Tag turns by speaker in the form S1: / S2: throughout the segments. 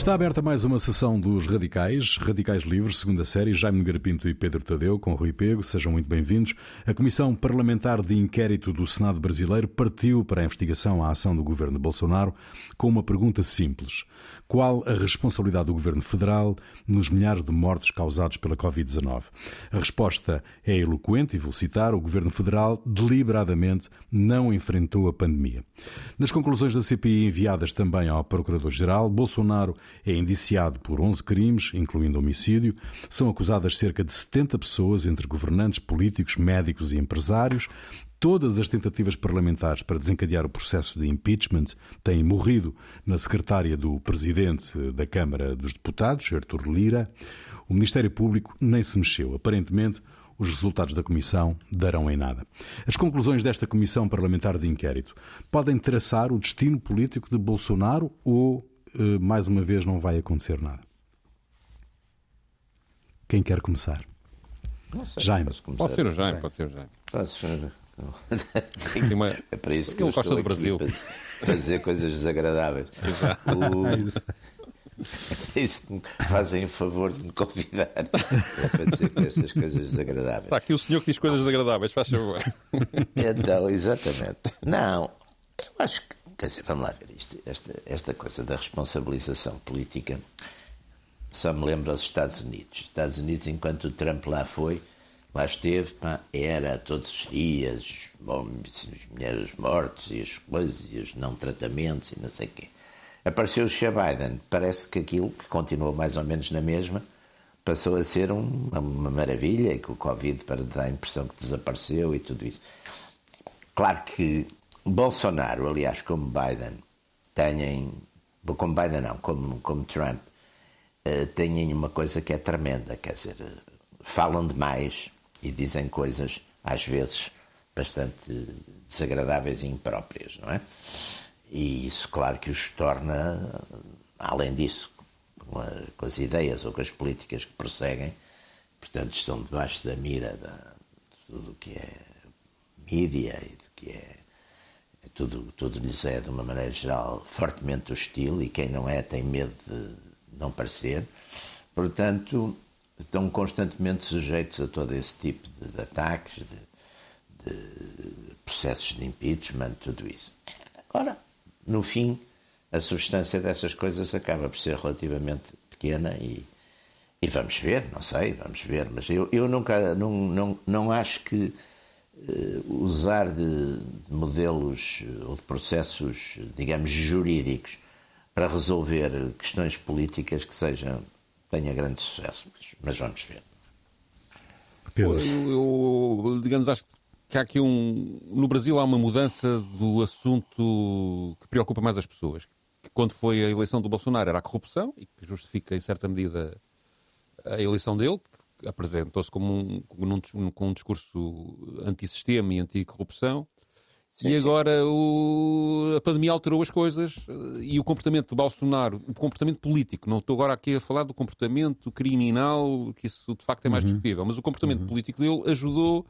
S1: Está aberta mais uma sessão dos Radicais, Radicais Livres, segunda série, Jaime Nogueira Pinto e Pedro Tadeu, com Rui Pego, sejam muito bem-vindos. A Comissão Parlamentar de Inquérito do Senado Brasileiro partiu para a investigação à ação do governo de Bolsonaro com uma pergunta simples. Qual a responsabilidade do governo federal nos milhares de mortos causados pela Covid-19? A resposta é eloquente e vou citar: o governo federal deliberadamente não enfrentou a pandemia. Nas conclusões da CPI enviadas também ao Procurador-Geral, Bolsonaro é indiciado por 11 crimes, incluindo homicídio. São acusadas cerca de 70 pessoas, entre governantes, políticos, médicos e empresários. Todas as tentativas parlamentares para desencadear o processo de impeachment têm morrido na secretária do presidente da Câmara dos Deputados, Artur Lira. O Ministério Público nem se mexeu. Aparentemente, os resultados da comissão darão em nada. As conclusões desta comissão parlamentar de inquérito podem traçar o destino político de Bolsonaro ou, eh, mais uma vez, não vai acontecer nada? Quem quer começar?
S2: Sei,
S1: Jaime.
S2: Pode ser o Jaime, pode ser o Jaime.
S3: Posso...
S2: Tem uma...
S3: É para isso que
S2: Ele
S3: eu
S2: gosta
S3: estou
S2: do Brasil.
S3: Para, dizer coisas desagradáveis. O... Isso que me fazem o favor de me convidar é para dizer que estas coisas desagradáveis.
S2: Está aqui o senhor que diz coisas desagradáveis, faz favor.
S3: Então, exatamente. Não, eu acho que, quer dizer, vamos lá ver isto. Esta, esta coisa da responsabilização política só me lembra os Estados Unidos. Os Estados Unidos, enquanto o Trump lá foi, lá esteve, pá, era todos os dias, bom, as mulheres mortos e as coisas, e os não tratamentos e não sei o quê. Apareceu o Joe Biden, parece que aquilo, que continuou mais ou menos na mesma, passou a ser um, uma maravilha, e que o Covid para dar a impressão que desapareceu e tudo isso. Claro que Bolsonaro, aliás, como Biden, têm, como Biden não, como, como Trump, uh, têm uma coisa que é tremenda, quer dizer, falam demais e dizem coisas, às vezes, bastante desagradáveis e impróprias, não é? E isso, claro, que os torna, além disso, com, a, com as ideias ou com as políticas que prosseguem, portanto, estão debaixo da mira da, de tudo o que é mídia e do que é. Tudo, tudo lhes é, de uma maneira geral, fortemente hostil e quem não é tem medo de não parecer. Portanto, estão constantemente sujeitos a todo esse tipo de, de ataques, de, de processos de impeachment, tudo isso. Agora, no fim, a substância dessas coisas acaba por ser relativamente pequena e, e vamos ver, não sei, vamos ver, mas eu, eu nunca, não, não, não acho que uh, usar de, de modelos ou de processos, digamos, jurídicos para resolver questões políticas que sejam, tenha grande sucesso, mas, mas vamos ver.
S2: Eu, eu, digamos, acho que há aqui um. No Brasil há uma mudança do assunto que preocupa mais as pessoas. Que quando foi a eleição do Bolsonaro era a corrupção, e que justifica em certa medida a eleição dele, que apresentou-se como um, um, com um discurso antissistema e anticorrupção.
S3: Sim,
S2: e agora o, a pandemia alterou as coisas e o comportamento do Bolsonaro, o comportamento político, não estou agora aqui a falar do comportamento criminal, que isso de facto é mais discutível, mas o comportamento político dele ajudou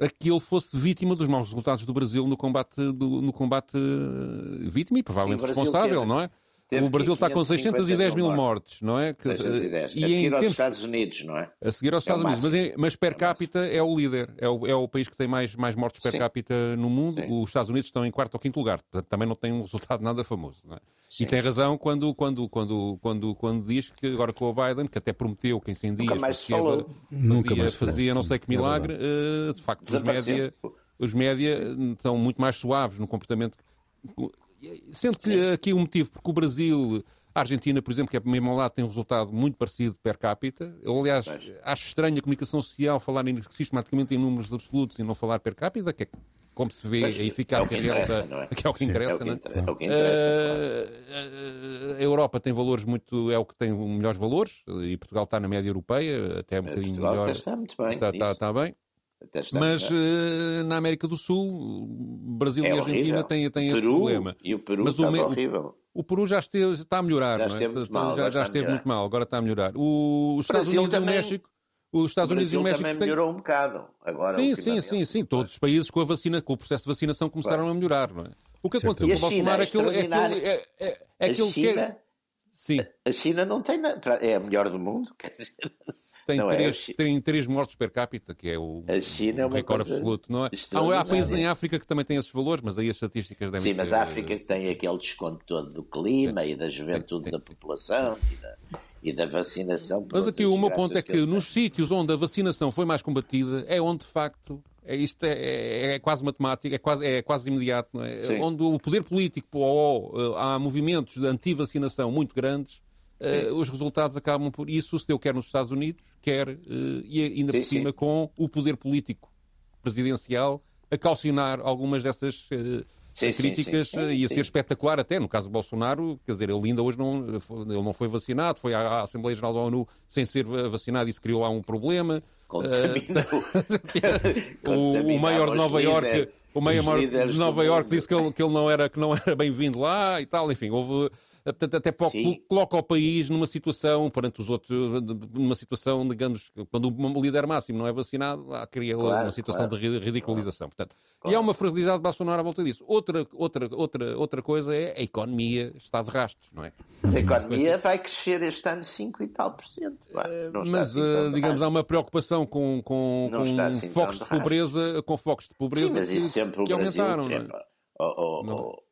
S2: a que ele fosse vítima dos maus resultados do Brasil no combate, do, no combate eh, vítima e provavelmente
S3: Sim,
S2: responsável,
S3: teve-
S2: não é?
S3: Teve
S2: O Brasil está com
S3: 550
S2: 610 mil mortes, não é? Que-
S3: 610.
S2: e
S3: a
S2: em
S3: seguir aos
S2: tempos-
S3: Estados Unidos, não é?
S2: a seguir aos
S3: É
S2: Estados Unidos, mas, mas per
S3: É
S2: capita é o líder, é o, é o país que tem mais, mais mortes per
S3: Sim.
S2: capita no mundo.
S3: Sim.
S2: Os Estados Unidos estão em quarto ou quinto lugar, portanto também não tem um resultado nada famoso. não é? E tem razão quando, quando, quando, quando, quando diz que agora com o Biden, que até prometeu que em 100 dias fazia,
S3: falou.
S1: Nunca
S2: fazia, fazia não sei que milagre, eh, de facto os média, os média estão muito mais suaves no comportamento. Sendo que aqui o motivo, porque o Brasil, a Argentina, por exemplo, que é mesmo ao lado, tem um resultado muito parecido per capita. Eu, aliás, acho estranho a comunicação social falar em- sistematicamente em números absolutos e não falar per capita, que é como se vê
S3: Pois,
S2: a eficácia
S3: é
S2: real da.
S3: é?
S2: Que é o que interessa,
S3: É o que
S2: não é?
S3: inter- é o que interessa,
S2: Eh, a Europa tem valores muito. é o que tem melhores valores e Portugal está na média europeia, até um bocadinho
S3: Portugal
S2: melhor.
S3: está muito bem
S2: Está, está- está bem. Mas eh, na América do Sul, Brasil
S3: É
S2: e Argentina têm, têm esse
S3: Peru,
S2: problema.
S3: E o Peru
S2: Mas o
S3: estava
S2: me- o-
S3: horrível.
S2: O Peru já esteve, está a melhorar,
S3: Já
S2: não é?
S3: muito mal,
S2: já, já esteve muito mal, agora está a melhorar. O, os Estados
S3: Brasil
S2: Unidos e o
S3: também-
S2: México. Os Estados Unidos e o México
S3: também melhorou um bocado. Agora,
S2: Sim, sim, sim, sim. Todos os países com a vacina, com o processo de vacinação começaram a melhorar, não é? O que aconteceu com o Bolsonaro é
S3: é
S2: ele, é é, é, é
S3: A
S2: que quer. Sim.
S3: A China não tem nada. É a melhor do mundo. Quer dizer,
S2: tem, três, é tem três mortos per capita, que é o,
S3: a China é
S2: recorde absoluto. Não é? Há, há países em África que também têm esses valores, mas aí as estatísticas devem
S3: Sim, mas a África tem aquele desconto todo do clima sim, e da juventude sim, sim, da população e da, e da vacinação.
S2: Mas aqui o meu ponto é que, que nos sítios onde a vacinação foi mais combatida é onde de facto é, isto é, é, é, quase matemático, é quase, é quase imediato, é? onde o poder político ou uh, há movimentos de anti-vacinação muito grandes, uh, os resultados acabam por isso se deu quer nos Estados Unidos, quer uh, e ainda sim, por cima sim. com o poder político presidencial a calcionar algumas dessas sim, críticas sim, ia ser espetacular até, no caso do Bolsonaro, quer dizer, ele ainda hoje não, ele não foi vacinado, foi à, Assembleia Geral da ONU sem ser vacinado e isso criou lá um problema. Uh, o, o maior de Nova Iorque o maior de Nova Iorque disse que ele, que ele não era, que não era bem-vindo lá e tal, enfim, houve Portanto, até pouco coloca o país numa situação, perante os outros, numa situação, digamos, quando o líder máximo não é vacinado, há, cria claro, uma situação claro. de ridicularização. Portanto, claro. E há uma fragilidade de Bolsonaro à volta disso. Outra, outra, outra, outra coisa é a economia está de rastros, não é?
S3: Mas a economia vai crescer este ano 5 e tal por cento.
S2: Mas, assim digamos, há uma preocupação com, com, com assim focos de pobreza, com focos de pobreza Sim,
S3: mas isso que, sempre que o Brasil aumentaram. É? oh, oh, oh,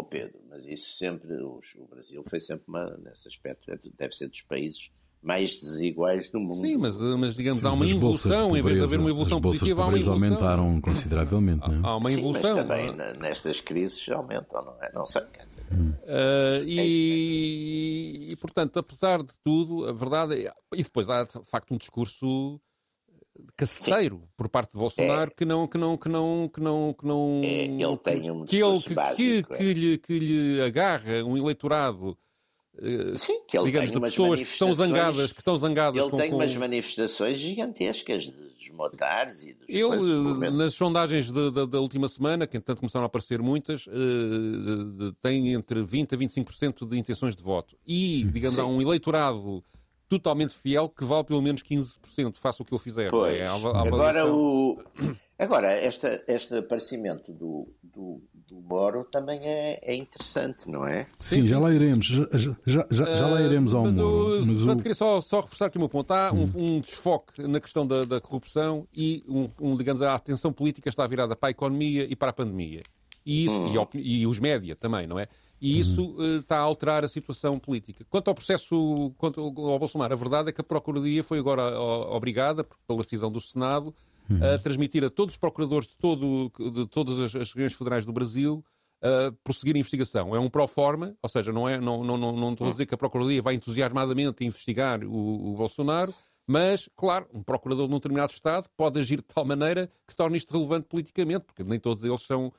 S3: oh, Pedro, mas isso sempre, o Brasil foi sempre uma, nesse aspecto, é deve ser dos países mais desiguais do mundo.
S2: Sim, mas, mas digamos, Sim, há uma evolução, em vez de haver uma evolução positiva, há uma evolução.
S1: aumentaram consideravelmente, não é?
S2: Há uma evolução.
S3: Sim, mas também nestas crises aumentam, não é? Não sei.
S2: Hum. Uh, e, e, portanto, apesar de tudo, a verdade é. E depois há, de facto, um discurso caceteiro Sim. por parte de Bolsonaro é. que não que não que não que não que não
S3: é, ele tem um
S2: que ele que, básico, que, é. que, lhe, que lhe agarra um eleitorado
S3: eh, Sim, que ele digamos,
S2: de pessoas que estão zangadas, que estão zangadas
S3: ele
S2: com,
S3: tem
S2: com...
S3: umas manifestações gigantescas dos motares e dos
S2: Ele, nas sondagens da última semana, que entretanto começaram a aparecer muitas, uh, tem entre 20% a 25% de intenções de voto. E, digamos, Sim. há um eleitorado totalmente fiel que vale pelo menos 15%, faça o que ele fizer.
S3: Pois. É, agora, o... agora este, este aparecimento do, do, do Moro também é, é interessante, não é?
S1: Sim, sim, já lá iremos, já, já, já, já lá iremos ao
S2: mas
S1: Moro.
S2: O, mas o... queria só, só reforçar aqui o meu ponto. Há um, hum. um desfoque na questão da, da corrupção e, um, um, digamos, a atenção política está virada para a economia e para a pandemia. E, isso, hum. e, e os média também, não é? E isso uhum. uh, está a alterar a situação política. Quanto ao processo, quanto ao Bolsonaro, a verdade é que a Procuradoria foi agora obrigada, pela decisão do Senado, uhum. a transmitir a todos os procuradores de, todo, de todas as, as regiões federais do Brasil uh, prosseguir a investigação. É um pro forma, ou seja, não, é, não, não, não, não estou a dizer que a Procuradoria vai entusiasmadamente investigar o, o Bolsonaro, mas, claro, um procurador de um determinado Estado pode agir de tal maneira que torne isto relevante politicamente, porque nem todos eles são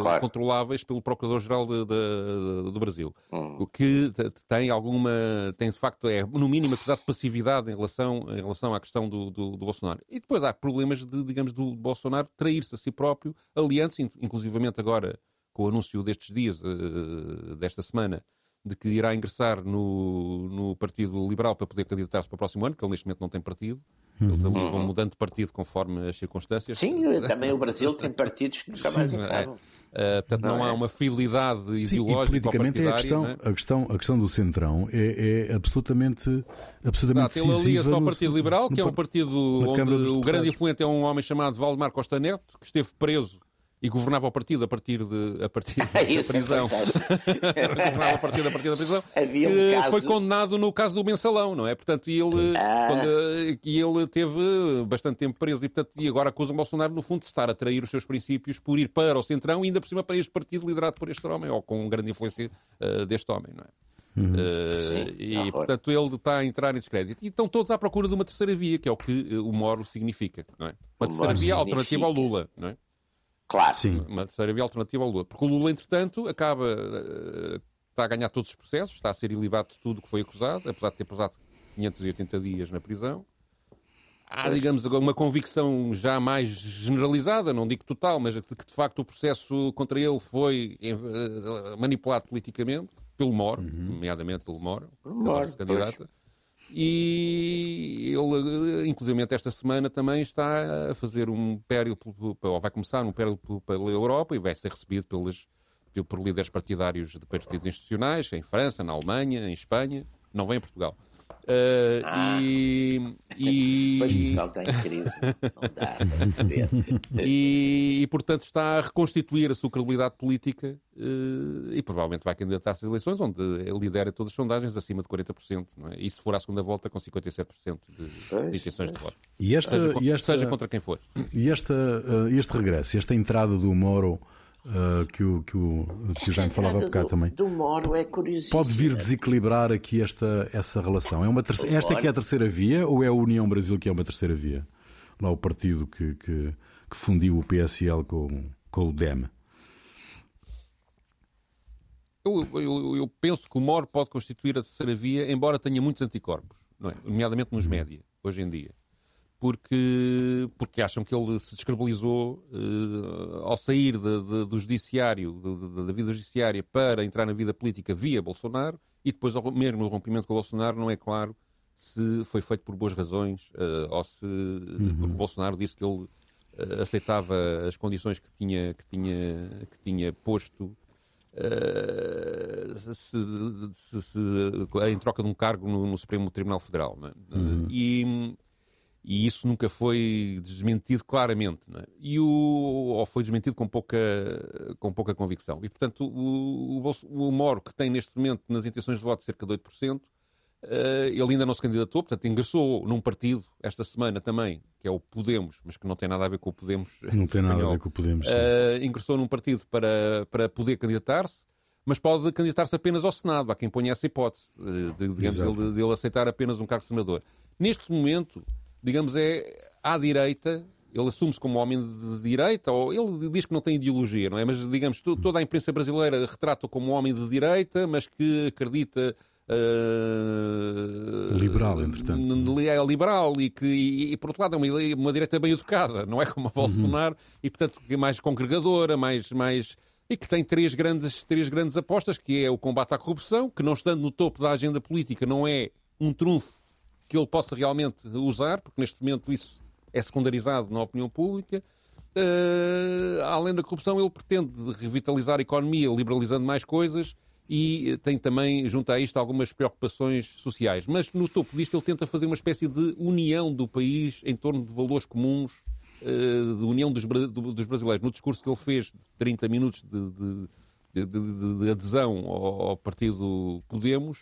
S2: claro. controláveis pelo Procurador-Geral do Brasil. Hum. O que tem alguma, tem de facto, é no mínimo acusado de passividade em relação, em relação à questão do, do, do Bolsonaro. E depois há problemas de, digamos, do Bolsonaro trair-se a si próprio, aliança, inclusivamente agora com o anúncio destes dias, eh, desta semana, de que irá ingressar no, no Partido Liberal para poder candidatar-se para o próximo ano, que ele neste momento não tem partido. Eles ali vão uhum. mudando de partido conforme as circunstâncias.
S3: Sim, também o Brasil tem partidos que nunca mais acabam.
S2: Uh, portanto, não, não é? há uma fidelidade Sim, ideológica. E politicamente
S1: é a questão,
S2: é?
S1: a, questão, a questão do Centrão é, é absolutamente, absolutamente
S2: Exato, Ele alia-se ao Partido Liberal, que é um partido onde o grande influente é um homem chamado Valdemar Costa Neto, que esteve preso e governava o partido a partir, de, a partir da é prisão. É governava o partido a partir da prisão.
S3: Havia um
S2: que
S3: caso...
S2: foi condenado no caso do mensalão, não é? Portanto, ele, ah. quando, ele teve bastante tempo preso e, portanto, e agora acusa o Bolsonaro, no fundo, de estar a trair os seus princípios por ir para o Centrão e ainda por cima para este partido liderado por este homem, ou com grande influência uh, deste homem, não é? Uhum. Uh, Sim, e, portanto, ele está a entrar em descrédito. E estão todos à procura de uma terceira via, que é o que o Moro significa, não é? Uma o terceira via significa... alternativa ao Lula, não é?
S3: Claro.
S2: Sim. Uma terceira via alternativa ao Lula. Porque o Lula, entretanto, acaba. Uh, está a ganhar todos os processos, está a ser ilibado de tudo o que foi acusado, apesar de ter passado 580 dias na prisão. Há, digamos, uma convicção já mais generalizada, não digo total, mas de que de facto o processo contra ele foi uh, manipulado politicamente pelo Moro, uhum. nomeadamente pelo Moro, Moro candidata. Pois. E ele, inclusive esta semana, também está a fazer um périplo, ou vai começar um périplo pela Europa e vai ser recebido pelas, por líderes partidários de partidos institucionais, em França, na Alemanha, em Espanha, não vem em Portugal. Uh, ah. E,
S3: e... Portugal está em crise, não dá para saber.
S2: E, e, portanto, está a reconstituir a sua credibilidade política uh, e provavelmente vai candidatar-se às eleições, onde lidera todas as sondagens acima de 40%. Não é? E se for à segunda volta, com 57% de, de intenções de voto.
S1: E esta,
S2: seja,
S1: e esta,
S2: seja contra quem for.
S1: E esta, uh, este regresso, esta entrada do Moro uh, que o, que o, que o Jaime falava há bocado também.
S3: Do Moro é
S1: Pode vir desequilibrar aqui esta, essa relação. É uma terceira, esta é que é a terceira via ou é a União Brasil que é uma terceira via? Lá o partido que, que, que fundiu o PSL com, com o DEM.
S2: Eu, eu, eu, penso que o Moro pode constituir a terceira via, embora tenha muitos anticorpos, não é? nomeadamente nos média, hoje em dia porque, porque acham que ele se descredibilizou uh, ao sair de, de, do judiciário, de, da vida judiciária, para entrar na vida política via Bolsonaro, e depois, mesmo o rompimento com o Bolsonaro, não é claro se foi feito por boas razões uh, ou se uhum. porque Bolsonaro disse que ele uh, aceitava as condições que tinha, que tinha, que tinha posto se, se, se, em troca de um cargo no, no Supremo Tribunal Federal. É? Uhum. E e isso nunca foi desmentido claramente, é? e o, ou foi desmentido com pouca, com pouca convicção. E, portanto, o, o, o Moro, que tem neste momento nas intenções de voto cerca de 8%, uh, eh, ele ainda não se candidatou, portanto, ingressou num partido esta semana também, que é o Podemos, mas que não tem nada a ver com o Podemos.
S1: Não tem nada a ver com o Podemos.
S2: Uh, ingressou num partido para, para poder candidatar-se, mas pode candidatar-se apenas ao Senado. Há quem ponha essa hipótese, eh, de, digamos, de, de ele aceitar apenas um cargo de senador. Neste momento digamos, é à direita, ele assume-se como homem de direita, ou ele diz que não tem ideologia, não é? Mas, digamos, toda a imprensa brasileira retrata-o como homem de direita, mas que acredita. Uh,
S1: liberal, entretanto.
S2: É liberal e que, e, e, por outro lado, é uma, uma direita bem educada, não é como a Bolsonaro, uhum. e portanto é mais congregadora, mais. mais e que tem três grandes, três grandes apostas, que é o combate à corrupção, que não estando no topo da agenda política não é um trunfo que ele possa realmente usar, porque neste momento isso é secundarizado na opinião pública. Uh, além da corrupção, ele pretende revitalizar a economia, liberalizando mais coisas e tem também, junto a isto, algumas preocupações sociais. Mas no topo disto, ele tenta fazer uma espécie de união do país em torno de valores comuns, uh, de união dos, dos, brasileiros. No discurso que ele fez, de 30 minutos de, de, de, de adesão ao, ao partido Podemos,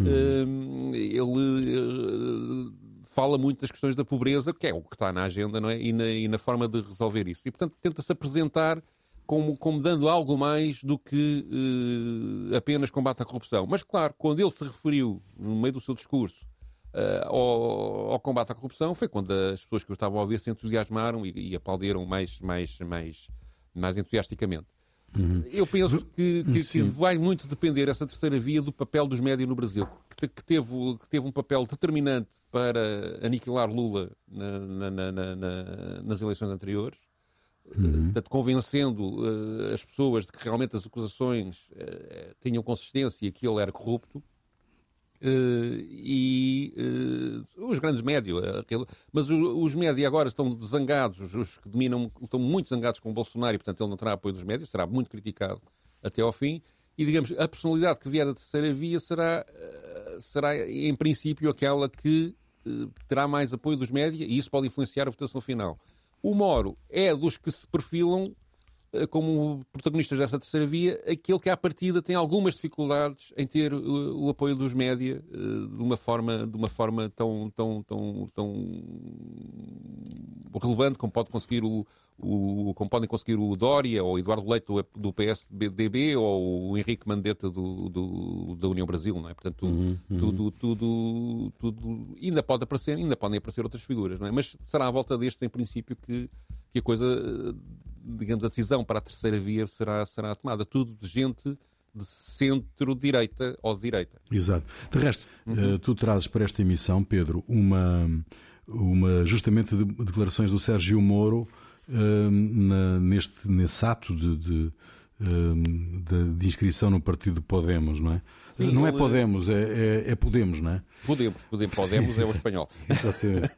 S2: Hum. ele eh, fala muito das questões da pobreza, que é o que está na agenda, não é? E na, e na forma de resolver isso. E, portanto, tenta-se apresentar como, como, dando algo mais do que uh, apenas combate à corrupção. Mas, claro, quando ele se referiu, no meio do seu discurso, uh, ao, ao, combate à corrupção, foi quando as pessoas que o estavam a ouvir se entusiasmaram e, e aplaudiram mais, mais, mais, mais entusiasticamente. Uhum. Eu penso que, que, que, vai muito depender essa terceira via do papel dos médios no Brasil, que, que, teve, teve um papel determinante para aniquilar Lula na, na, na, nas eleições anteriores, uhum. portanto, convencendo uh, as pessoas de que realmente as acusações uh, tinham consistência e que ele era corrupto. Uh, e uh, os grandes médios, mas os médios agora estão zangados, os que dominam estão muito zangados com o Bolsonaro e, portanto, ele não terá apoio dos médios, será muito criticado até ao fim. E, digamos, a personalidade que vier da terceira via será, será em princípio, aquela que terá mais apoio dos médios e isso pode influenciar a votação final. O Moro é dos que se perfilam eh, como protagonistas dessa terceira via, aquele que à partida tem algumas dificuldades em ter o, o apoio dos média eh, de uma forma, de uma forma tão, tão, tão, tão relevante como pode conseguir o, o, como podem conseguir o Dória ou o Eduardo Leite do, PSDB ou o Henrique Mandetta do, do, da União Brasil, não é? Portanto, uhum, uhum. Tudo, tudo, tudo, ainda pode aparecer, ainda podem aparecer outras figuras, não é? Mas será à volta destes, em princípio, que, que a coisa digamos, a decisão para a terceira via será, será tomada. Tudo de gente de centro-direita ou de direita.
S1: Exato. De resto, uhum. tu trazes para esta emissão, Pedro, uma, uma justamente de declarações do Sérgio Moro uh, na, neste, nesse ato de, de, uh, de, de, inscrição no partido Podemos, não é? Sim, não é ele... é Podemos, é, é, é, Podemos, não é?
S2: Podemos, Podemos, Podemos é o espanhol. Exatamente.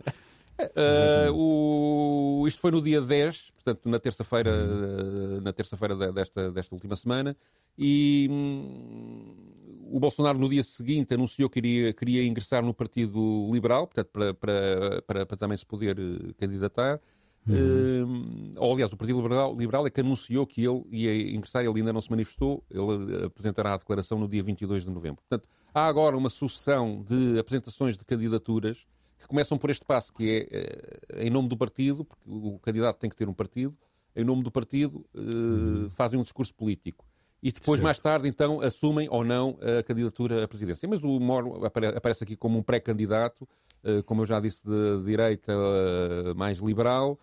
S2: Uh, o, isto foi no dia 10, portanto, na terça-feira uhum. na terça-feira desta, desta última semana, e hum, o Bolsonaro no dia seguinte anunciou que iria, queria ingressar no Partido Liberal, portanto, para, para, para, para também se poder uh, candidatar. Uhum. Uh, ou, aliás, o Partido Liberal, Liberal é que anunciou que ele ia ingressar, ele ainda não se manifestou, ele apresentará a declaração no dia 22 de novembro. Portanto, há agora uma sucessão de apresentações de candidaturas que começam por este passo, que é uh, em nome do partido, porque o candidato tem que ter um partido, em nome do partido uhum. fazem um discurso político e depois, certo. mais tarde, então, assumem ou não a candidatura à presidência. Mas o Moro aparece aqui como um pré-candidato, eh, como eu já disse, de direita eh, mais liberal,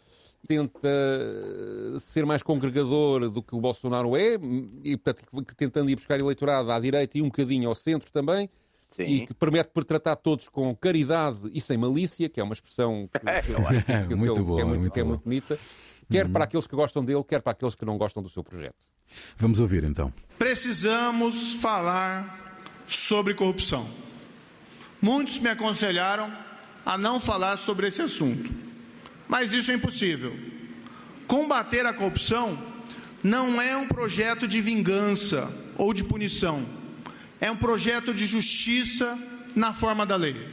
S2: tenta eh, ser mais congregador do que o Bolsonaro é, e portanto, tentando ir buscar eleitorado à direita e um bocadinho ao centro também. Sim. E que permite por tratar todos com caridade e sem malícia, que é uma expressão que, que, que, que, muito boa, é, muito, que é muito bonita, quer uhum. para aqueles que gostam dele, quer para aqueles que não gostam do seu projeto.
S1: Vamos ouvir então.
S4: Precisamos falar sobre corrupção. Muitos me aconselharam a não falar sobre esse assunto, mas isso é impossível. Combater a corrupção não é um projeto de vingança ou de punição, é um projeto de justiça na forma da lei.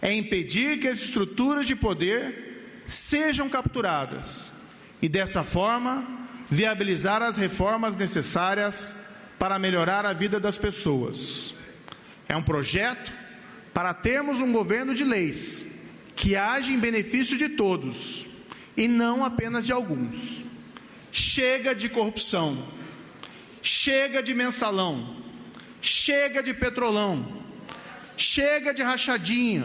S4: É impedir que as estruturas de poder sejam capturadas e, dessa forma, viabilizar as reformas necessárias para melhorar a vida das pessoas. É um projeto para termos um governo de leis que age em benefício de todos e não apenas de alguns. Chega de corrupção, chega de mensalão, chega de petrolão, chega de rachadinha.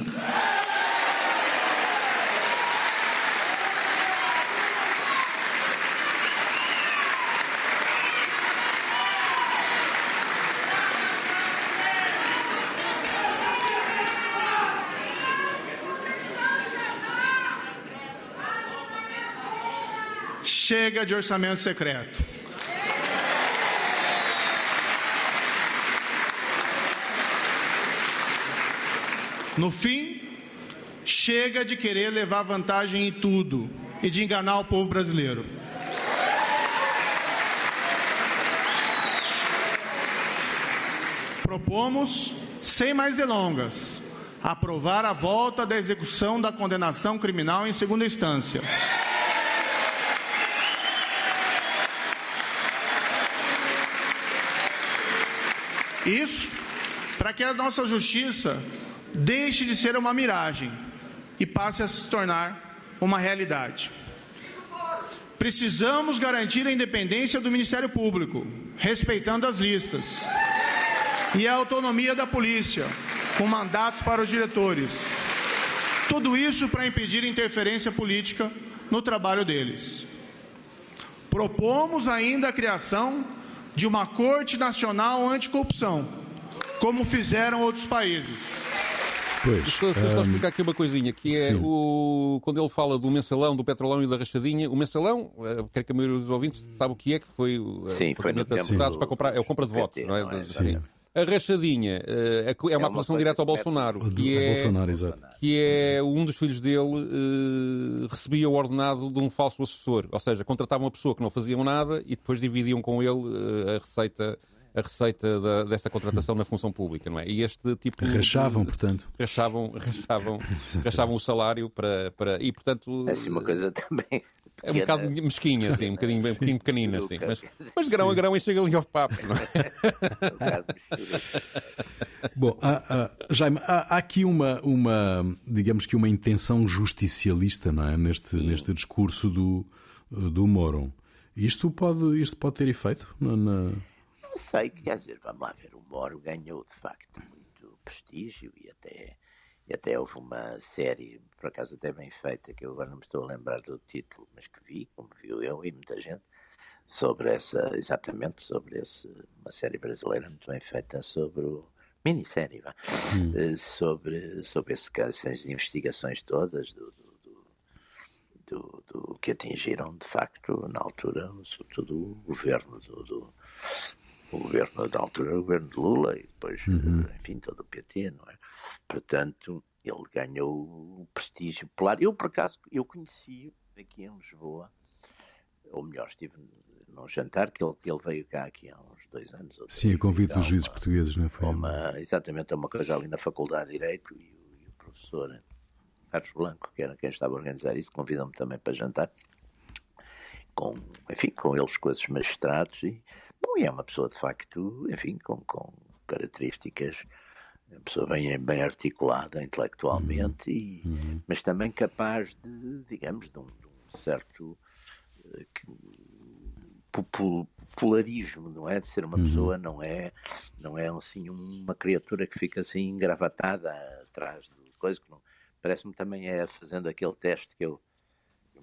S4: Chega de orçamento secreto. No fim, chega de querer levar vantagem em tudo e de enganar o povo brasileiro. Propomos, sem mais delongas, aprovar a volta da execução da condenação criminal em segunda instância. Isso para que a nossa justiça deixe de ser uma miragem e passe a se tornar uma realidade. Precisamos garantir a independência do Ministério Público, respeitando as listas, e a autonomia da polícia, com mandatos para os diretores. Tudo isso para impedir interferência política no trabalho deles. Propomos ainda a criação de uma Corte Nacional Anticorrupção, como fizeram outros países.
S2: Pois, eu só explicar aqui uma coisinha, que é o, quando ele fala do mensalão, do petrolão e da rachadinha, o mensalão, eh, quero que a maioria dos ouvintes sabe o que é, que foi,
S3: eh, sim, foi no tempo
S2: para comprar, é o compra de votos, não é? Não é? Sim. A rachadinha uh, é uma, é uma acusação direta ao Bolsonaro, que é,
S1: Bolsonaro,
S2: que é um dos filhos dele uh, recebia o ordenado de um falso assessor, ou seja, contratavam uma pessoa que não faziam nada e depois dividiam com ele uh, a receita a receita da, dessa contratação na função pública, não é? E este tipo
S1: rachavam,
S2: de,
S1: portanto,
S2: rachavam, rachavam, rachavam o salário para, para e portanto
S3: é assim uma coisa também
S2: é um bocado mesquinha, assim, um bocadinho, bem, um bocadinho pequenina, assim. Mas, mas grão a grão enche ali ao papo, não é?
S1: Bom, há, há, Jaime, há, há, aqui uma, uma, digamos que uma intenção justicialista, não é? Neste, neste discurso do, do Moron. Isto pode, isto pode ter efeito na...
S3: Não sei, quer dizer, vamos lá ver, o Moro ganhou de facto muito prestígio e até e até houve uma série, por acaso até bem feita, que eu agora não me estou a lembrar do título, mas que vi, como viu eu e muita gente, sobre essa, exatamente sobre esse, uma série brasileira muito bem feita sobre o minissérie, hum. Eh, sobre, sobre esse caso, essas investigações todas do, do, do, do, que atingiram de facto na altura, sobretudo o governo do, do o governo da altura, o governo de Lula e depois, uhum. enfim, todo o PT, não é? Portanto, ele ganhou prestígio popular. Eu, por acaso, eu conheci aqui em Lisboa, ou melhor, estive num jantar que ele, que ele veio cá aqui há uns dois anos.
S1: Sim, a convite dos juízes portugueses, não?
S3: Foi uma, exatamente, uma coisa ali na Faculdade de Direito e, e o professor Carlos Blanco, que era quem estava a organizar isso, convidou-me também para jantar com, enfim, com eles, com esses magistrados e, bom, e é uma pessoa de facto, enfim, com, com características uma pessoa bem, bem articulada intelectualmente, e, uhum. mas também capaz de, digamos, de um, de um certo popularismo, não é? De ser uma uhum. pessoa, não é, não é assim uma criatura que fica assim engravatada atrás de coisas que não. Parece-me também é fazendo aquele teste que eu,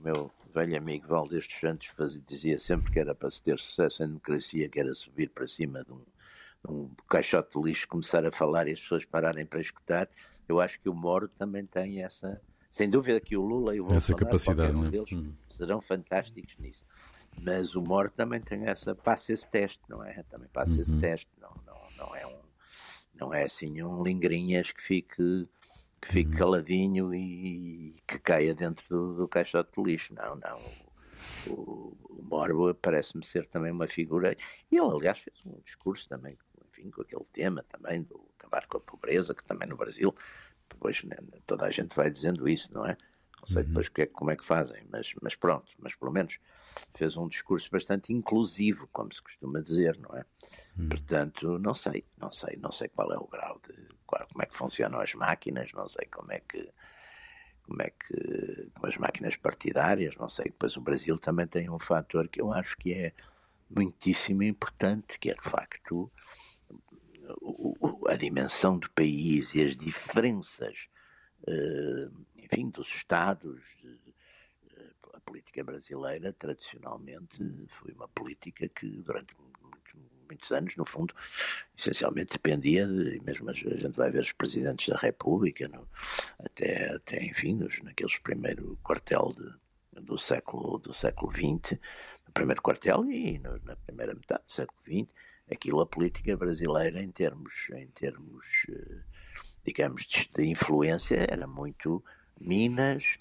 S3: meu velho amigo Valdez dos Santos fazia, dizia sempre que era para se ter sucesso em democracia, que era subir para cima de um, de um caixote de lixo, começar a falar e as pessoas pararem para escutar. Eu acho que o Moro também tem essa, sem dúvida que o Lula e o
S1: Bolsonaro, capacidade, um
S3: é? deles, hum. serão fantásticos nisso. Mas o Moro também tem essa, passa esse teste, não é? Também passa uhum. esse teste, não, não, não é um, não é assim um lingrinhas que fique, que fique uhum. caladinho e que caia dentro do, do caixote de lixo, não, não. O, o Moro parece-me ser também uma figura, e ele aliás fez um discurso também, enfim, com aquele tema também do acabar com a pobreza, que também no Brasil, depois né, toda a gente vai dizendo isso, não é? Não sei uhum. depois que é, como é que fazem, mas, mas pronto, mas pelo menos fez um discurso bastante inclusivo, como se costuma dizer, não é? Uhum. Portanto, não sei, não sei, não sei qual é o grau de, qual, como é que funcionam as máquinas, não sei como é que como é que com as máquinas partidárias, não sei, depois o Brasil também tem um fator que eu acho que é muitíssimo importante, que é de facto a dimensão do país e as diferenças enfim, dos Estados. A política brasileira, tradicionalmente, foi uma política que, durante muitos anos, no fundo, essencialmente dependia, de, mesmo a gente vai ver os presidentes da República, no, até, até, enfim, nos, naqueles primeiro quartel de, do século do século XX, no primeiro quartel e no, na primeira metade do século XX, aquilo a política brasileira em termos em termos eh, digamos de influência era muito Minas,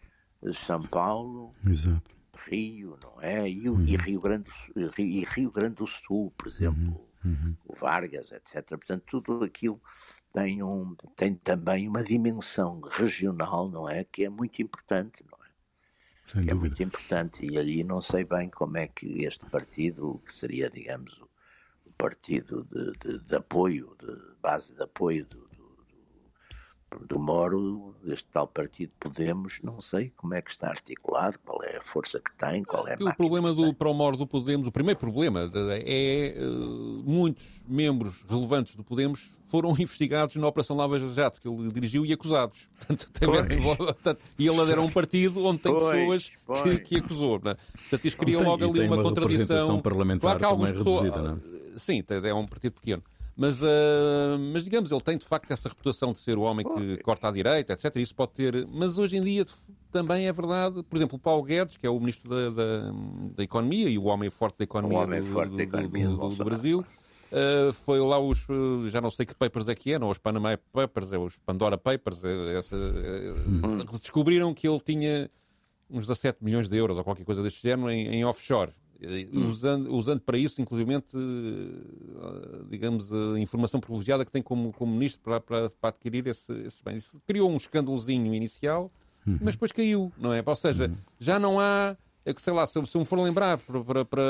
S3: São Paulo,
S1: Exato.
S3: Rio, não é? E, uhum. e, Rio Grande, e Rio Grande do Sul, por exemplo, uhum. uhum. o Vargas, etc. Portanto, tudo aquilo tem, um, tem também uma dimensão regional, não é? Que é muito importante? Sem que é dúvida. é muito importante. E ali não sei bem como é que este partido, que seria, digamos, o partido de, de, de apoio, de base de apoio do, do Moro, deste tal partido Podemos, não sei como é que está articulado, qual é a força que tem, qual é a
S2: O problema do Promor do Podemos, o primeiro problema é uh, muitos membros relevantes do Podemos foram investigados na Operação Lava Jato, que ele dirigiu, e acusados. Portanto, portanto, e ele era um partido onde tem pois, pessoas pois. Que, que acusou. Não é? Portanto, isto cria logo ali uma, uma contradição.
S1: parlamentar claro que algumas pessoas, reduzida, não
S2: é? Sim, é um partido pequeno. Mas, uh, mas digamos, ele tem de facto essa reputação de ser o homem que corta à direita, etc. Isso pode ter. Mas hoje em dia também é verdade. Por exemplo, o Paulo Guedes, que é o ministro da, da, da Economia e o homem forte da economia, do, forte da economia do, do, Brasil. Uh, foi lá os, já não sei que papers é que eram, os Panama Papers, os Pandora Papers, essa, uh, descobriram que ele tinha uns 17 milhões de euros ou qualquer coisa deste género em, em offshore. Hum. Usando, usando para isso, inclusivamente, eh, digamos, a informação privilegiada que tem como, como ministro para, para, para adquirir esse, esse bem. Isso criou um escândalozinho inicial, uhum. mas depois caiu, não é? Ou seja, uhum. já não há é que sei lá, se, se me for lembrar, para,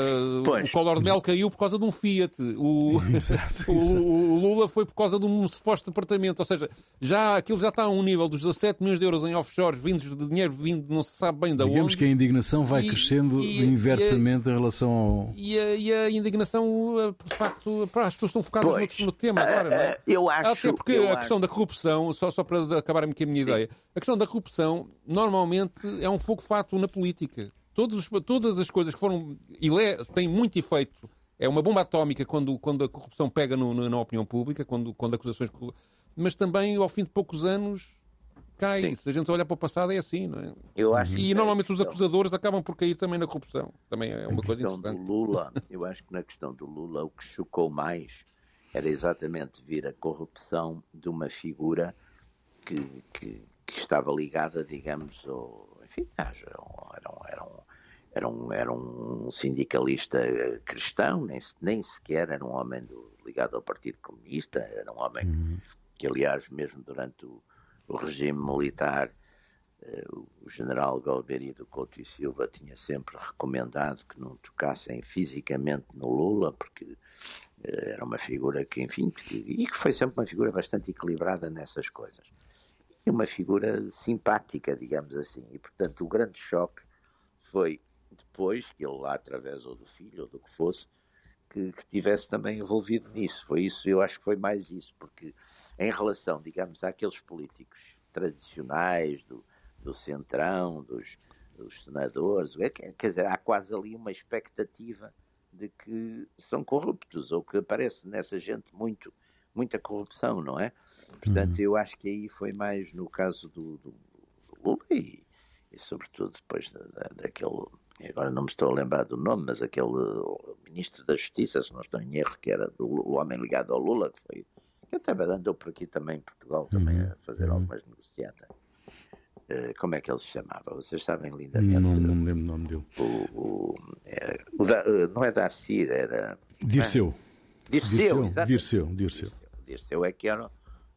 S2: o Collor de Mel caiu por causa de um Fiat, o, exato, o, o, Lula foi por causa de um suposto departamento, ou seja, já, aquilo já está a um nível dos 17 milhões de euros em offshores vindos de dinheiro vindo não se sabe bem da
S1: Digamos
S2: onde.
S1: que a indignação vai e, crescendo e, inversamente e a, em relação ao...
S2: E a, e a indignação, de facto, para as pessoas estão focadas no, no, tema agora, não é? Eh,
S3: eu acho...
S2: Até porque a questão da corrupção, só, só para acabar aqui a minha Sim. ideia, a questão da corrupção normalmente é um fogo-fato na política. Todos, todas as coisas que foram. têm muito efeito. É uma bomba atómica quando, quando a corrupção pega no, no, na opinião pública, quando, quando acusações. Mas também, ao fim de poucos anos, cai. Sim. Se a gente olhar para o passado, é assim, não é?
S3: Eu acho
S2: e normalmente os acusadores acabam por cair também na corrupção. Também é uma coisa interessante.
S3: Do Lula, eu acho que na questão do Lula, o que chocou mais era exatamente vir a corrupção de uma figura que, que, que estava ligada, digamos, ao, enfim, era um, era um, era um, sindicalista cristão, nem, nem sequer era um homem do, ligado ao Partido Comunista, era um homem uhum. que, aliás, mesmo durante o, o regime militar, eh, o general Galberido Couto e Silva tinha sempre recomendado que não tocassem fisicamente no Lula, porque eh, era uma figura que, enfim, que, e que foi sempre uma figura bastante equilibrada nessas coisas. E uma figura simpática, digamos assim. E, portanto, o grande choque foi depois que ele lá, através ou do filho ou do que fosse, que, que tivesse também envolvido nisso. Foi isso, eu acho que foi mais isso, porque em relação, digamos, àqueles políticos tradicionais do, do centrão, dos, dos senadores, é quer dizer, há quase ali uma expectativa de que são corruptos ou que aparece nessa gente muito muita corrupção, não é? Portanto, uhum. eu acho que aí foi mais no caso do, do, do Lula e, e, sobretudo depois da, da, daquele, agora não me estou a lembrar do nome, mas aquele ministro da Justiça, se não estou em erro, que era do, o homem ligado ao Lula, que foi que até andou por aqui também em Portugal também uhum. a fazer uhum. algumas negociatas. Eh, como é que ele se chamava? Vocês sabem lindamente.
S1: Não, não me lembro o nome dele.
S3: O, o, é, o da, eh, não é Darcy, era.
S1: Dirceu.
S3: É? Dirceu,
S1: Dirceu, Dirceu, Dirceu.
S3: Dirceu é que era,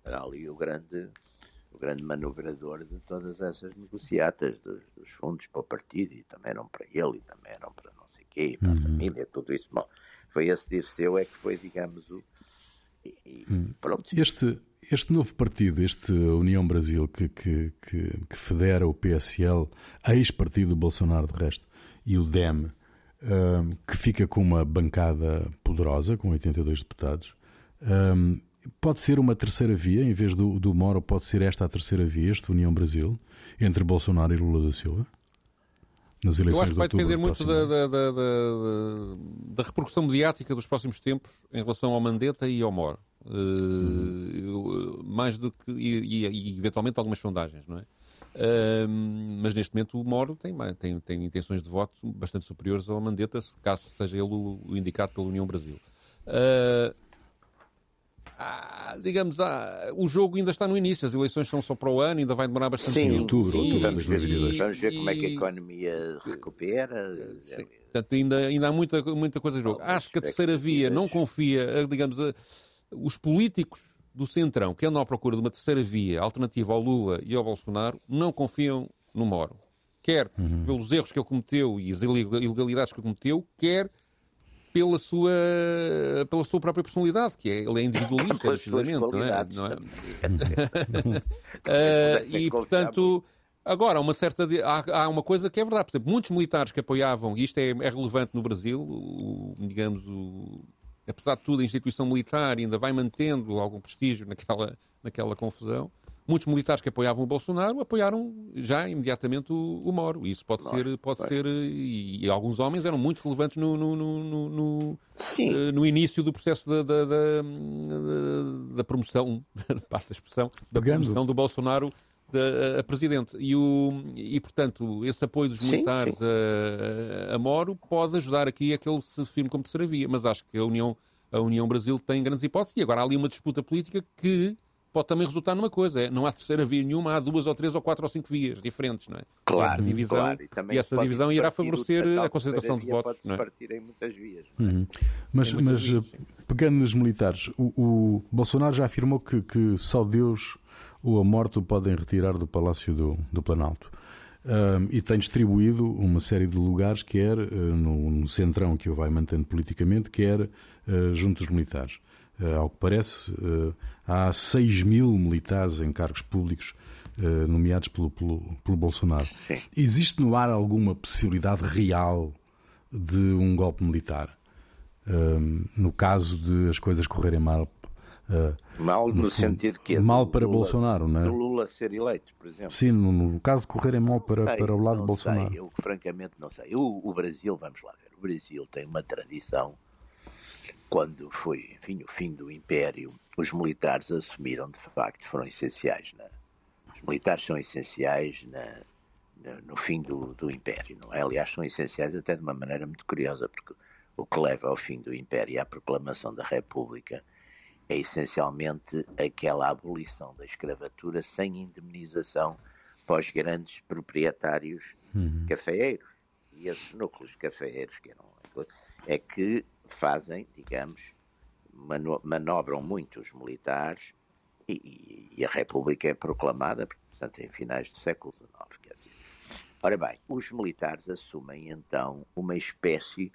S3: era ali o grande, o grande manobrador de todas essas negociatas dos, dos, fundos para o partido e também eram para ele e também eram para não sei quê, para uhum. a família, tudo isso. Bom, foi esse Dirceu é que foi, digamos, o. E,
S1: hum. pronto. Este, este novo partido, este União Brasil, que, que, que, que federa o PSL, ex-partido do Bolsonaro, de resto, e o DEM, um, que fica com uma bancada poderosa, com 82 deputados, um, pode ser uma terceira via, em vez do, do Moro, pode ser esta a terceira via, este União Brasil, entre Bolsonaro e Lula da Silva?
S2: Nas eleições Eu acho que vai depender muito da, da, da, da repercussão mediática dos próximos tempos em relação ao Mandetta e ao Moro. Uh, mais do que. E, e, e, eventualmente algumas sondagens, não é? Uh, mas neste momento o Moro tem, tem, tem intenções de voto bastante superiores ao Mandetta, caso seja ele o, o indicado pela União Brasil. Uh, ah, digamos, ah, o jogo ainda está no início, as eleições são só para o ano, ainda vai demorar bastante
S3: Sim,
S2: tempo.
S3: Outubro, outubro, vamos, ver, vamos ver como é que a economia recupera.
S2: Sim. Portanto, ainda, ainda há muita, muita coisa em jogo. Acho que a terceira via não confia, digamos, os políticos do Centrão, que andam à procura de uma terceira via alternativa ao Lula e ao Bolsonaro, não confiam no Moro. Quer uhum. pelos erros que ele cometeu e as ilegalidades que ele cometeu, quer pela sua, pela sua própria personalidade, que é, ele é individualista, decididamente, não é? Não é? uh, e, portanto, agora, uma certa, há, há, uma coisa que é verdade. Por exemplo, muitos militares que apoiavam, e isto é, é relevante no Brasil, o, digamos, o, apesar de tudo, a instituição militar ainda vai mantendo algum prestígio naquela, naquela confusão. Muitos militares que apoiavam o Bolsonaro apoiaram já imediatamente o, o Moro. Isso pode ser, pode ser e, e, alguns homens eram muito relevantes no, no, no, no, uh, no início do processo da, da, da, da promoção, passa a expressão, da promoção do Bolsonaro a, a presidente. E, o, e, portanto, esse apoio dos militares sim, sim. A, a, Moro pode ajudar aqui a que ele se firme como terceira via. Mas acho que a União, a União Brasil tem grandes hipóteses. E agora há ali uma disputa política que pode também resultar numa coisa: é, não há terceira via nenhuma, há duas ou três ou quatro ou cinco vias diferentes, não é?
S3: Claro,
S2: e essa divisão,
S3: claro.
S2: E, e essa divisão irá favorecer a concentração de votos.
S3: Pode não é? partir em muitas vias.
S1: É? Uhum. Mas, mas vias, pegando nos militares, o, o, Bolsonaro já afirmou que, que só Deus ou a morte o podem retirar do Palácio do, do Planalto. Um, e tem distribuído uma série de lugares, quer uh, no, no, centrão que o vai mantendo politicamente, quer uh, junto dos militares. Uh, ao que parece, há 6 mil militares em cargos públicos nomeados pelo, pelo, pelo Bolsonaro. Sim. Existe no ar alguma possibilidade real de um golpe militar? no caso de as coisas correrem mal
S3: mal no, no sentido que é
S1: mal para Lula, Bolsonaro, não é?
S3: Lula ser eleito, por exemplo.
S1: Sim, no, no caso de correrem mal para, sei, para o lado de Bolsonaro.
S3: Sei, eu francamente não sei. O, o, Brasil, vamos lá ver, o Brasil tem uma tradição. Quando foi, enfim, o fim do Império, os militares assumiram de facto, foram essenciais. Né? Os militares são essenciais na, na, no fim do, do Império, não é? Aliás, são essenciais até de uma maneira muito curiosa, porque o que leva ao fim do Império é a proclamação da República é essencialmente aquela abolição da escravatura sem indemnização para os grandes proprietários uhum. cafeeiros. E esses núcleos cafeeiros que eram, é que fazem, digamos, manobram muito os militares e, e, a República é proclamada, portanto, em finais do século XIX. Quer dizer. Ora bem, os militares assumem então uma espécie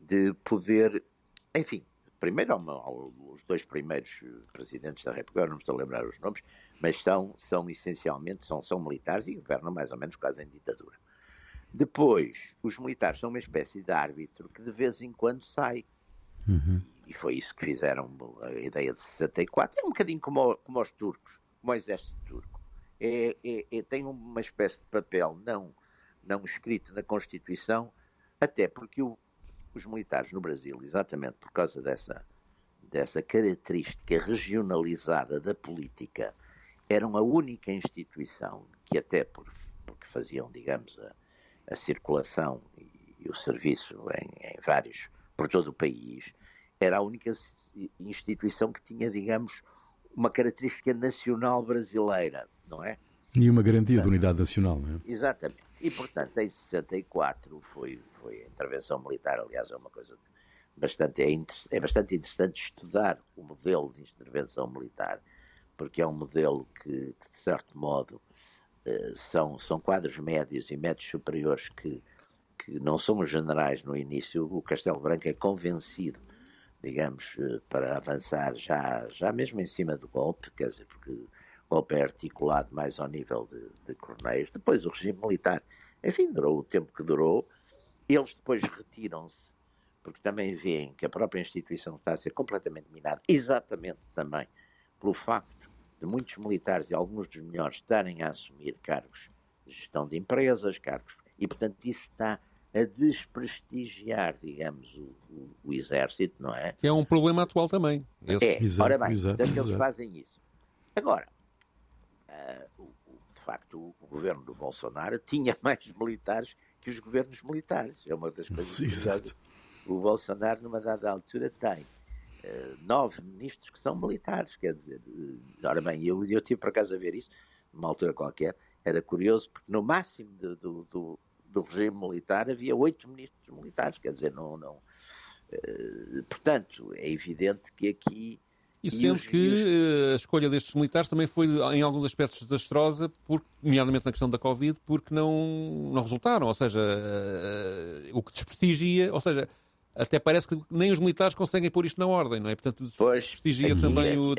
S3: de poder, enfim, primeiro os dois primeiros presidentes da República, não me estou a lembrar os nomes, mas são, são essencialmente, são, são militares e governam mais ou menos quase em ditadura. Depois, os militares são uma espécie de árbitro que de vez em quando sai. Uhum. E foi isso que fizeram a ideia de 64. É um bocadinho como, como os turcos, como o exército turco. É, é, é, tem uma espécie de papel não, não escrito na Constituição, até porque o, os militares no Brasil, exatamente por causa dessa, dessa característica regionalizada da política, eram a única instituição que até por, porque faziam, digamos, a, a circulação e, e o serviço em, em, vários, por todo o país, era a única instituição que tinha, digamos, uma característica nacional brasileira, não é?
S1: E uma garantia portanto, de unidade nacional, não é?
S3: Exatamente. E, portanto, em 64 foi, foi a intervenção militar, aliás, é uma coisa bastante, é, é bastante interessante estudar o modelo de intervenção militar, porque é um modelo que, que de certo modo, eh, são, são quadros médios e médios superiores que, que não somos generais no início. O Castelo Branco é convencido, digamos, eh, para avançar já, já mesmo em cima do golpe, quer dizer, porque o golpe é articulado mais ao nível de, de coronéis. Depois o regime militar, enfim, durou o tempo que durou. Eles depois retiram-se, porque também veem que a própria instituição está a ser completamente minada, exatamente também pelo facto de muitos militares e alguns dos melhores estarem a assumir cargos de gestão de empresas, cargos, e portanto isso está a desprestigiar, digamos, o, o, o exército, não é?
S2: Que é um problema atual também.
S3: Esse... É, exato, ora bem, exato, portanto eles fazem isso. Agora, uh, de facto, o governo do Bolsonaro tinha mais militares que os governos militares. É uma das coisas que
S1: Exato.
S3: o Bolsonaro, numa dada altura, tem uh, nove ministros que são militares, quer dizer, uh, ora bem, eu, eu tive por acaso a ver isso, numa altura qualquer, era curioso, porque no máximo do, do, do, do regime militar havia oito ministros militares, quer dizer, não... não uh, portanto, é evidente que aqui...
S2: E sendo que os... a escolha destes militares também foi, em alguns aspectos, desastrosa, porque, nomeadamente na questão da Covid, porque não, não resultaram. Ou seja, uh, o que desprestigia, ou seja, até parece que nem os militares conseguem pôr isto na ordem, não é? Portanto, pois, prestigia também o.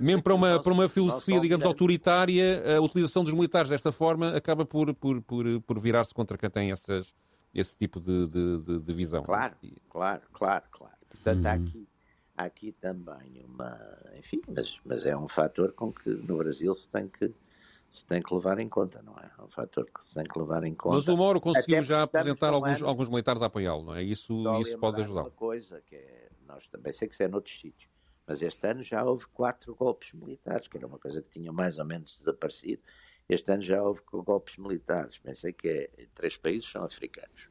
S2: mesmo para uma, para uma filosofia, digamos, autoritária, a utilização dos militares desta forma acaba por, por, por, por virar-se contra quem tem essas, esse tipo de, de, de visão.
S3: Claro, claro, claro, claro. Portanto, há, uhum. aqui, há aqui também uma. Enfim, mas, mas é um fator com que no Brasil se tem que se tem que levar em conta, não é? É um fator que se tem que levar em conta.
S2: Mas o Moro conseguiu já apresentar alguns, ano, alguns militares a apoiá-lo, não é? Isso, isso pode ajudar.
S3: uma coisa que é, nós também sei que isso é noutros sítios, mas este ano já houve quatro golpes militares, que era uma coisa que tinha mais ou menos desaparecido. Este ano já houve golpes militares, pensei que é, em três países são africanos,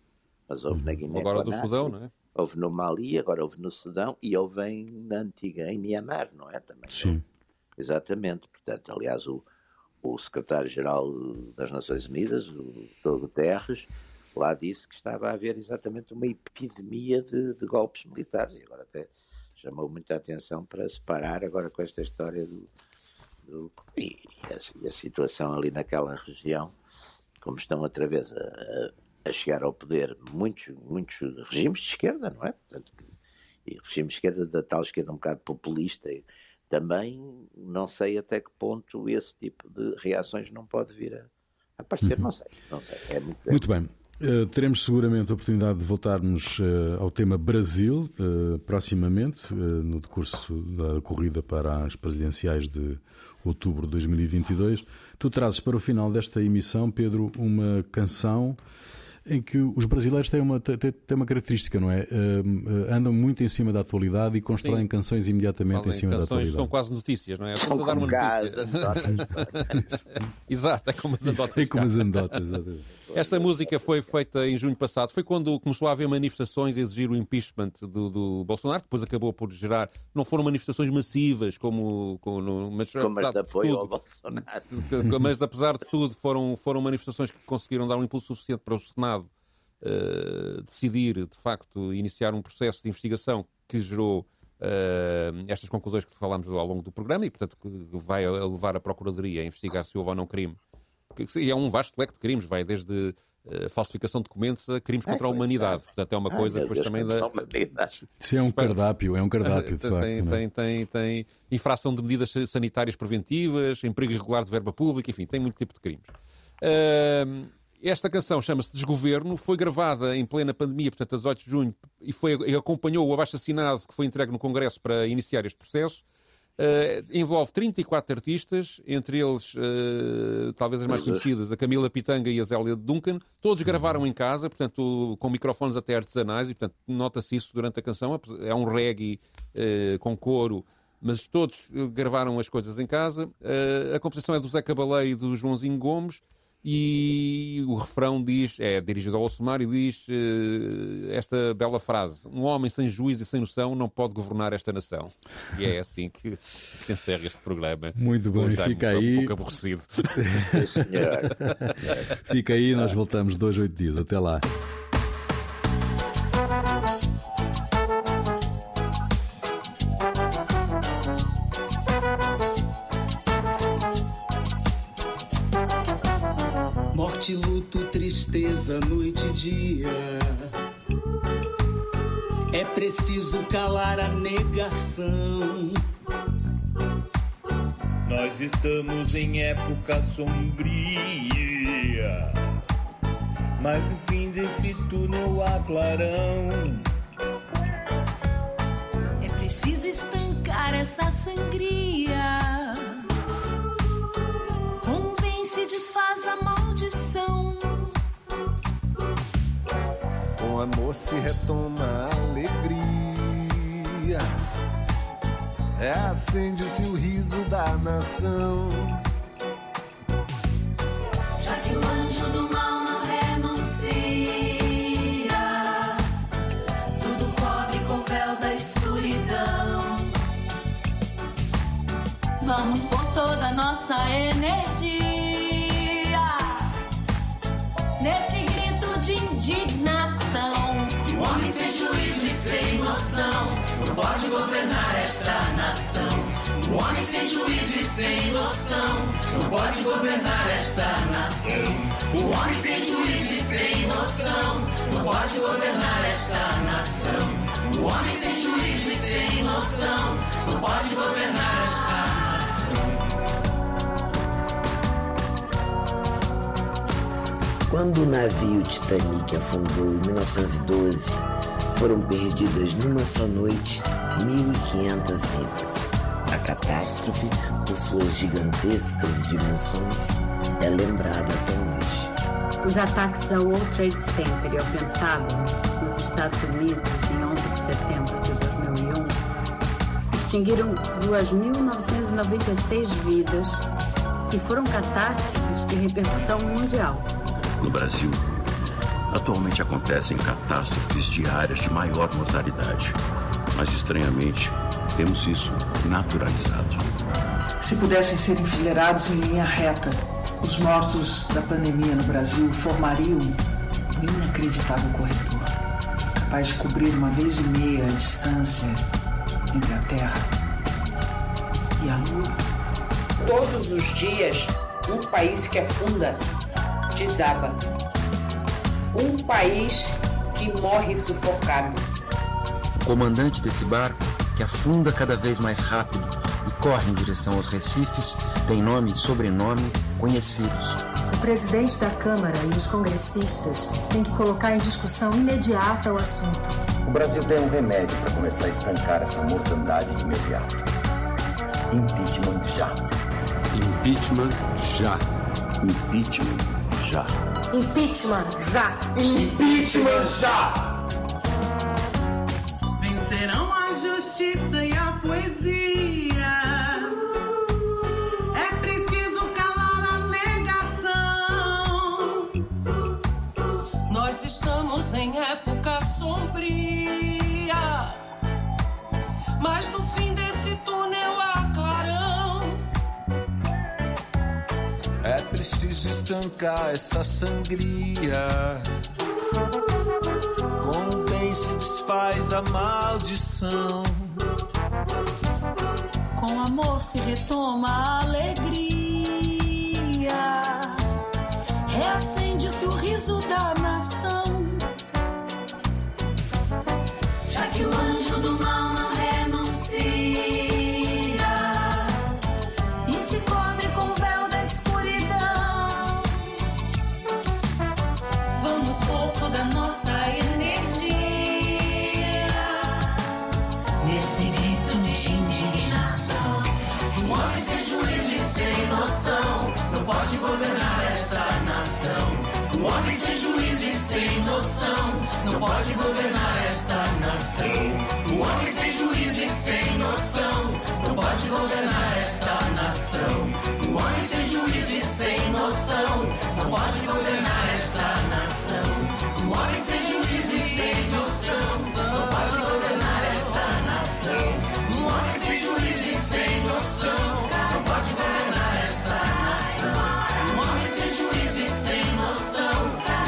S3: mas houve na Guiné.
S2: Agora do Sudão, não é?
S3: Houve no Mali, agora houve no Sudão e houve em, na antiga, em Mianmar, não é? Também.
S1: Sim.
S3: Exatamente, portanto, aliás, o, o secretário-geral das Nações Unidas, o Dr. Guterres, lá disse que estava a haver exatamente uma epidemia de, de, golpes militares. E agora até chamou muita atenção para separar agora com esta história do. do e, a, a, situação ali naquela região, como estão outra vez a, a, chegar ao poder muitos, muitos regimes de esquerda, não é? Portanto, e regimes de esquerda da tal esquerda um bocado populista. E, também não sei até que ponto esse tipo de reações não pode vir a aparecer, uhum. não sei. Não sei. É muito,
S1: muito bem. Uh, teremos seguramente a oportunidade de voltarmos uh, ao tema Brasil uh, proximamente, no decurso da corrida para as presidenciais de outubro de 2022. Tu trazes para o final desta emissão, Pedro, uma canção em que os brasileiros têm uma, têm, têm uma característica, não é? Uh, andam muito em cima da atualidade e constroem Sim. canções imediatamente Falem em cima da atualidade.
S2: São quase notícias, não é? Vamos dar uma notícia. Exato, é como as anedotas.
S1: É como as anedotas,
S2: Esta música foi feita em junho passado. Foi quando começou a haver manifestações a exigir o impeachment do, do Bolsonaro, que depois acabou por gerar. Não foram manifestações massivas como. como
S5: mas, como as de apoio tudo, ao Bolsonaro.
S2: Mas apesar de tudo, foram, foram manifestações que conseguiram dar um impulso suficiente para o Senado uh, decidir, de facto, iniciar um processo de investigação que gerou uh, estas conclusões que falámos ao longo do programa e, portanto, que vai levar a Procuradoria a investigar se houve ou não crime. E é um vasto leque de crimes, vai desde uh, falsificação de documentos a crimes contra a humanidade. Portanto, é uma coisa depois também da.
S1: Isso é um cardápio, é um cardápio. De facto,
S2: tem, é? tem, tem, tem infração de medidas sanitárias preventivas, emprego irregular de verba pública, enfim, tem muito tipo de crimes. Uh, esta canção chama-se Desgoverno, foi gravada em plena pandemia, portanto, a 18 de junho, e, foi, e acompanhou o abaixo-assinado que foi entregue no Congresso para iniciar este processo. Uh, envolve 34 artistas, entre eles, uh, talvez as mais conhecidas, a Camila Pitanga e a Zélia Duncan. Todos gravaram em casa, portanto, com microfones até artesanais, e, portanto, nota-se isso durante a canção. É um reggae uh, com coro, mas todos gravaram as coisas em casa. a composição é do Zé Cabaleiro e do Joãozinho Gomes e o refrão diz, é dirigido ao Alcemar e diz uh, esta bela frase: Um homem sem juízo e sem noção não pode governar esta nação. E é assim que se encerra este programa.
S1: Muito bem, fica aí.
S2: Um pouco aborrecido.
S1: fica aí, nós voltamos dois, oito dias. Até lá.
S6: Morte, luto, tristeza, noite e dia. É preciso calar a negação.
S7: Nós estamos em época sombria. Mas no fim desse túnel há clarão.
S8: É preciso estancar essa sangria. se desfaz a
S9: Amor se retoma a alegria. É acende-se o riso da nação.
S8: Já que o anjo do mal não renuncia, tudo cobre com o véu da escuridão.
S10: Vamos por toda nossa energia nesse grito de indignação.
S8: Homem sem juízo e sem noção não pode governar esta nação. Um homem sem juízo e sem noção não pode governar esta nação. Um homem sem juízo e sem noção não pode governar esta nação. Um homem sem juízo e sem noção não pode governar esta nação.
S5: Quando o navio Titanic afundou em 1912, foram perdidas numa só noite 1.500 vidas. A catástrofe, por suas gigantescas dimensões, é lembrada até hoje.
S11: Os ataques ao World Trade Center e ao Pentágono, nos Estados Unidos, em 11 de setembro de 2001, extinguiram 2.996 vidas e foram catástrofes de repercussão mundial
S12: no Brasil, atualmente acontecem catástrofes diárias de maior mortalidade. Mas, estranhamente, temos isso naturalizado.
S13: Se pudessem ser enfileirados em linha reta, os mortos da pandemia no Brasil formariam um inacreditável corredor, capaz de cobrir uma vez e meia a distância entre a Terra e a Lua.
S14: Todos os dias, um país que afunda desaba. Um país que morre sufocado.
S15: O comandante desse barco, que afunda cada vez mais rápido e corre em direção aos recifes, tem nome e sobrenome conhecidos.
S16: O presidente da Câmara e os congressistas têm que colocar em discussão imediata o assunto.
S17: O Brasil tem um remédio para começar a estancar essa mortandade de imediato. Impeachment já.
S1: Impeachment já.
S17: Impeachment já.
S16: Impeachment já!
S9: Impeachment já!
S18: Vencerão a justiça e a poesia. É preciso calar a negação.
S19: Nós estamos em época sombria. Mas no fim desse túnel
S9: preciso estancar essa sangria. Com o bem se desfaz a maldição.
S8: Com amor se retoma a alegria. Reacende-se o riso da nação.
S18: sem noção não
S8: pode governar esta nação. Um homem
S18: sem juízo e sem noção não pode governar esta nação.
S19: Um homem sem juízo e sem noção não pode governar esta nação. Um homem sem juízo e sem noção não pode governar esta nação. Um homem sem juízo e sem noção não pode governar esta nação. Um homem sem juízo e sem noção pode governar esta nação. morre sem juízo e sem noção.